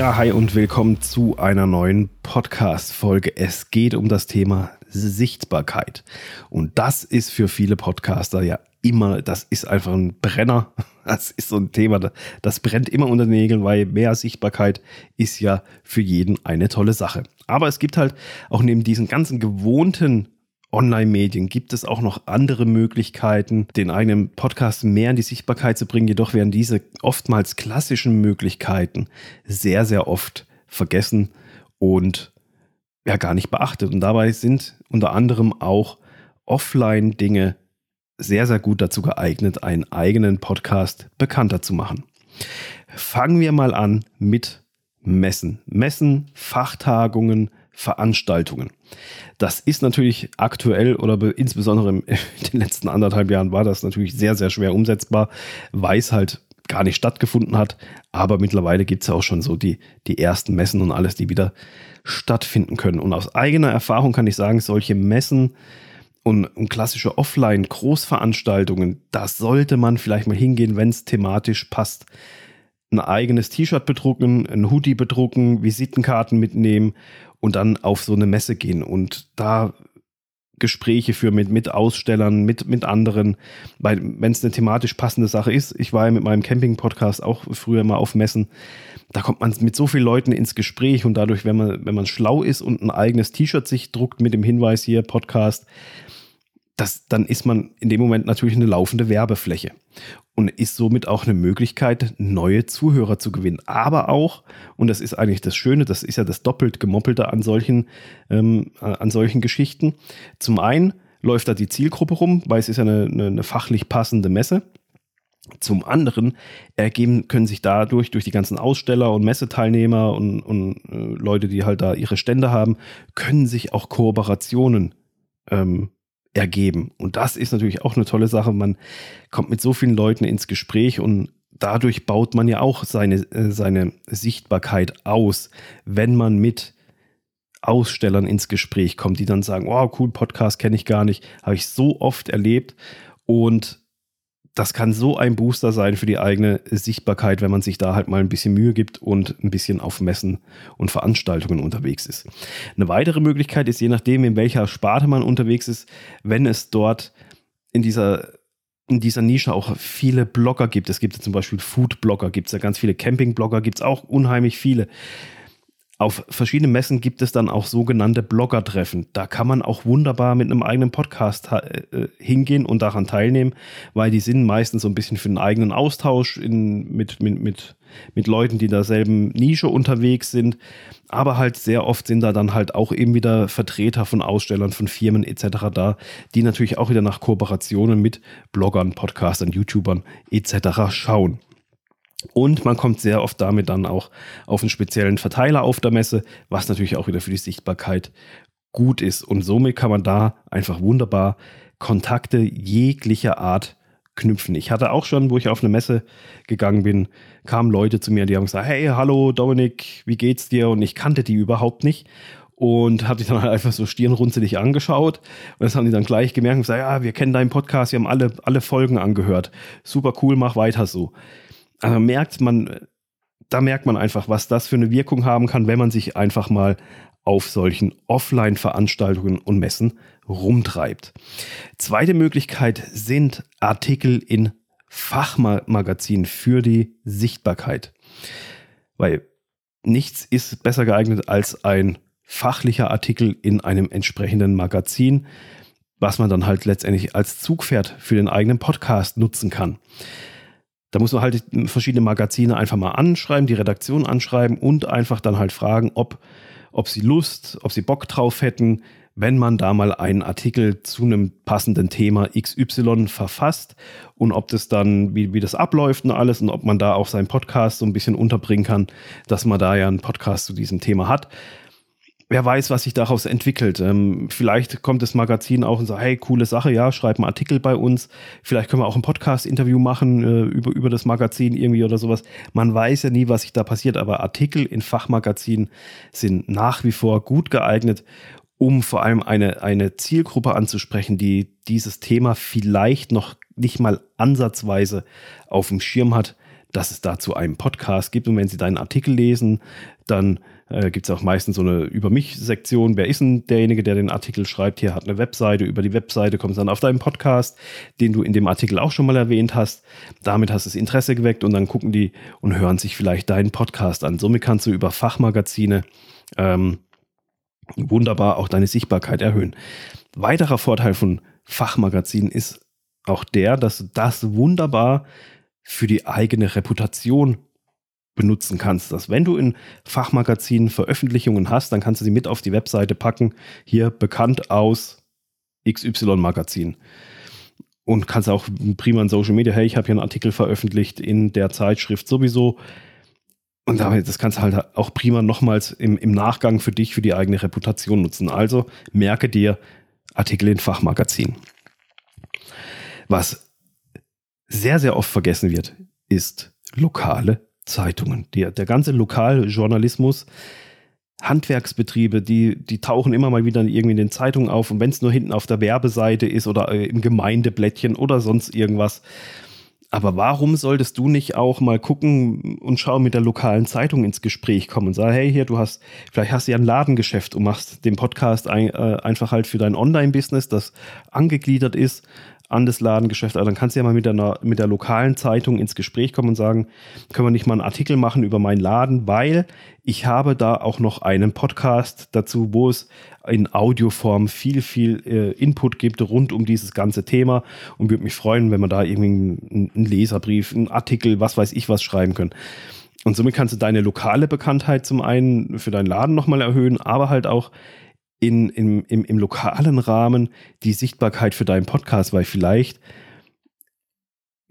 Ja, hi und willkommen zu einer neuen Podcast-Folge. Es geht um das Thema Sichtbarkeit. Und das ist für viele Podcaster ja immer, das ist einfach ein Brenner. Das ist so ein Thema, das brennt immer unter den Nägeln, weil mehr Sichtbarkeit ist ja für jeden eine tolle Sache. Aber es gibt halt auch neben diesen ganzen gewohnten Online-Medien gibt es auch noch andere Möglichkeiten, den eigenen Podcast mehr in die Sichtbarkeit zu bringen. Jedoch werden diese oftmals klassischen Möglichkeiten sehr, sehr oft vergessen und ja gar nicht beachtet. Und dabei sind unter anderem auch Offline-Dinge sehr, sehr gut dazu geeignet, einen eigenen Podcast bekannter zu machen. Fangen wir mal an mit Messen. Messen, Fachtagungen, Veranstaltungen. Das ist natürlich aktuell oder insbesondere in den letzten anderthalb Jahren war das natürlich sehr, sehr schwer umsetzbar, weil es halt gar nicht stattgefunden hat. Aber mittlerweile gibt es ja auch schon so die, die ersten Messen und alles, die wieder stattfinden können. Und aus eigener Erfahrung kann ich sagen, solche Messen und, und klassische Offline-Großveranstaltungen, da sollte man vielleicht mal hingehen, wenn es thematisch passt. Ein eigenes T-Shirt bedrucken, ein Hoodie bedrucken, Visitenkarten mitnehmen und dann auf so eine Messe gehen und da Gespräche führen mit, mit Ausstellern, mit, mit anderen, weil wenn es eine thematisch passende Sache ist, ich war ja mit meinem Camping-Podcast auch früher mal auf Messen, da kommt man mit so vielen Leuten ins Gespräch und dadurch, wenn man, wenn man schlau ist und ein eigenes T-Shirt sich druckt mit dem Hinweis hier, Podcast, das, dann ist man in dem Moment natürlich eine laufende Werbefläche und ist somit auch eine Möglichkeit, neue Zuhörer zu gewinnen. Aber auch, und das ist eigentlich das Schöne, das ist ja das doppelt gemoppelte an solchen, ähm, an solchen Geschichten. Zum einen läuft da die Zielgruppe rum, weil es ist ja eine, eine, eine fachlich passende Messe. Zum anderen ergeben, können sich dadurch, durch die ganzen Aussteller und Messeteilnehmer und, und äh, Leute, die halt da ihre Stände haben, können sich auch Kooperationen ähm, ergeben. Und das ist natürlich auch eine tolle Sache. Man kommt mit so vielen Leuten ins Gespräch und dadurch baut man ja auch seine, äh, seine Sichtbarkeit aus, wenn man mit Ausstellern ins Gespräch kommt, die dann sagen, wow, cool, Podcast kenne ich gar nicht, habe ich so oft erlebt und das kann so ein Booster sein für die eigene Sichtbarkeit, wenn man sich da halt mal ein bisschen Mühe gibt und ein bisschen auf Messen und Veranstaltungen unterwegs ist. Eine weitere Möglichkeit ist, je nachdem, in welcher Sparte man unterwegs ist, wenn es dort in dieser in dieser Nische auch viele Blogger gibt. Es gibt ja zum Beispiel Food-Blogger, gibt es ja ganz viele Camping-Blogger, gibt es auch unheimlich viele. Auf verschiedenen Messen gibt es dann auch sogenannte Blogger-Treffen. Da kann man auch wunderbar mit einem eigenen Podcast äh, hingehen und daran teilnehmen, weil die sind meistens so ein bisschen für einen eigenen Austausch in, mit, mit, mit, mit Leuten, die in derselben Nische unterwegs sind. Aber halt sehr oft sind da dann halt auch eben wieder Vertreter von Ausstellern, von Firmen etc. da, die natürlich auch wieder nach Kooperationen mit Bloggern, Podcastern, YouTubern etc. schauen. Und man kommt sehr oft damit dann auch auf einen speziellen Verteiler auf der Messe, was natürlich auch wieder für die Sichtbarkeit gut ist. Und somit kann man da einfach wunderbar Kontakte jeglicher Art knüpfen. Ich hatte auch schon, wo ich auf eine Messe gegangen bin, kamen Leute zu mir, die haben gesagt, hey, hallo Dominik, wie geht's dir? Und ich kannte die überhaupt nicht und habe die dann halt einfach so stirnrunzelig angeschaut. Und das haben die dann gleich gemerkt und gesagt, ja, wir kennen deinen Podcast, wir haben alle, alle Folgen angehört. Super cool, mach weiter so also merkt man, da merkt man einfach, was das für eine Wirkung haben kann, wenn man sich einfach mal auf solchen Offline-Veranstaltungen und Messen rumtreibt. Zweite Möglichkeit sind Artikel in Fachmagazinen für die Sichtbarkeit. Weil nichts ist besser geeignet als ein fachlicher Artikel in einem entsprechenden Magazin, was man dann halt letztendlich als Zugpferd für den eigenen Podcast nutzen kann. Da muss man halt verschiedene Magazine einfach mal anschreiben, die Redaktion anschreiben und einfach dann halt fragen, ob, ob sie Lust, ob sie Bock drauf hätten, wenn man da mal einen Artikel zu einem passenden Thema XY verfasst und ob das dann, wie, wie das abläuft und alles und ob man da auch seinen Podcast so ein bisschen unterbringen kann, dass man da ja einen Podcast zu diesem Thema hat wer weiß, was sich daraus entwickelt. Ähm, vielleicht kommt das Magazin auch und sagt, hey, coole Sache, ja, schreib einen Artikel bei uns. Vielleicht können wir auch ein Podcast-Interview machen äh, über, über das Magazin irgendwie oder sowas. Man weiß ja nie, was sich da passiert, aber Artikel in Fachmagazinen sind nach wie vor gut geeignet, um vor allem eine, eine Zielgruppe anzusprechen, die dieses Thema vielleicht noch nicht mal ansatzweise auf dem Schirm hat, dass es dazu einen Podcast gibt. Und wenn sie deinen Artikel lesen, dann äh, gibt es auch meistens so eine Über mich-Sektion. Wer ist denn derjenige, der den Artikel schreibt? Hier hat eine Webseite. Über die Webseite kommst du dann auf deinen Podcast, den du in dem Artikel auch schon mal erwähnt hast. Damit hast du das Interesse geweckt und dann gucken die und hören sich vielleicht deinen Podcast an. Somit kannst du über Fachmagazine ähm, wunderbar auch deine Sichtbarkeit erhöhen. Weiterer Vorteil von Fachmagazinen ist auch der, dass du das wunderbar für die eigene Reputation benutzen kannst. Dass wenn du in Fachmagazinen Veröffentlichungen hast, dann kannst du sie mit auf die Webseite packen. Hier bekannt aus XY Magazin. Und kannst auch prima in Social Media, hey, ich habe hier einen Artikel veröffentlicht in der Zeitschrift sowieso. Und damit, das kannst du halt auch prima nochmals im, im Nachgang für dich, für die eigene Reputation nutzen. Also merke dir Artikel in Fachmagazinen. Was sehr, sehr oft vergessen wird, ist lokale Zeitungen. Die, der ganze Lokaljournalismus, Handwerksbetriebe, die, die tauchen immer mal wieder irgendwie in den Zeitungen auf. Und wenn es nur hinten auf der Werbeseite ist oder äh, im Gemeindeblättchen oder sonst irgendwas. Aber warum solltest du nicht auch mal gucken und schauen mit der lokalen Zeitung ins Gespräch kommen und sagen, hey, hier, du hast, vielleicht hast du ja ein Ladengeschäft und machst den Podcast ein, äh, einfach halt für dein Online-Business, das angegliedert ist an das Ladengeschäft. Also dann kannst du ja mal mit der, mit der lokalen Zeitung ins Gespräch kommen und sagen, können wir nicht mal einen Artikel machen über meinen Laden, weil ich habe da auch noch einen Podcast dazu, wo es in Audioform viel, viel äh, Input gibt rund um dieses ganze Thema und würde mich freuen, wenn wir da irgendwie einen Leserbrief, einen Artikel, was weiß ich was schreiben können. Und somit kannst du deine lokale Bekanntheit zum einen für deinen Laden nochmal erhöhen, aber halt auch in, in, im, im lokalen Rahmen die Sichtbarkeit für deinen Podcast, weil vielleicht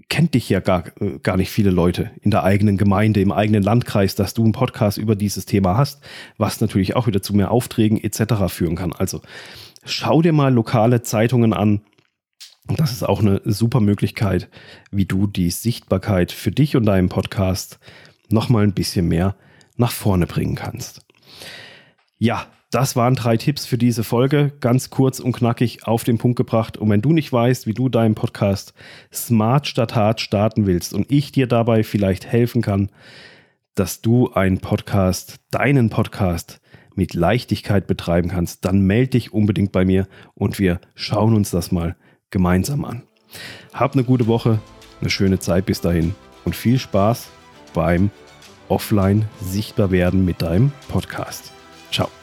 kennt dich ja gar, äh, gar nicht viele Leute in der eigenen Gemeinde, im eigenen Landkreis, dass du einen Podcast über dieses Thema hast, was natürlich auch wieder zu mehr Aufträgen etc. führen kann. Also schau dir mal lokale Zeitungen an. Das ist auch eine super Möglichkeit, wie du die Sichtbarkeit für dich und deinen Podcast nochmal ein bisschen mehr nach vorne bringen kannst. Ja, das waren drei Tipps für diese Folge, ganz kurz und knackig auf den Punkt gebracht. Und wenn du nicht weißt, wie du deinen Podcast smart statt hart starten willst und ich dir dabei vielleicht helfen kann, dass du einen Podcast, deinen Podcast mit Leichtigkeit betreiben kannst, dann melde dich unbedingt bei mir und wir schauen uns das mal gemeinsam an. Hab eine gute Woche, eine schöne Zeit bis dahin und viel Spaß beim Offline sichtbar werden mit deinem Podcast. Ciao.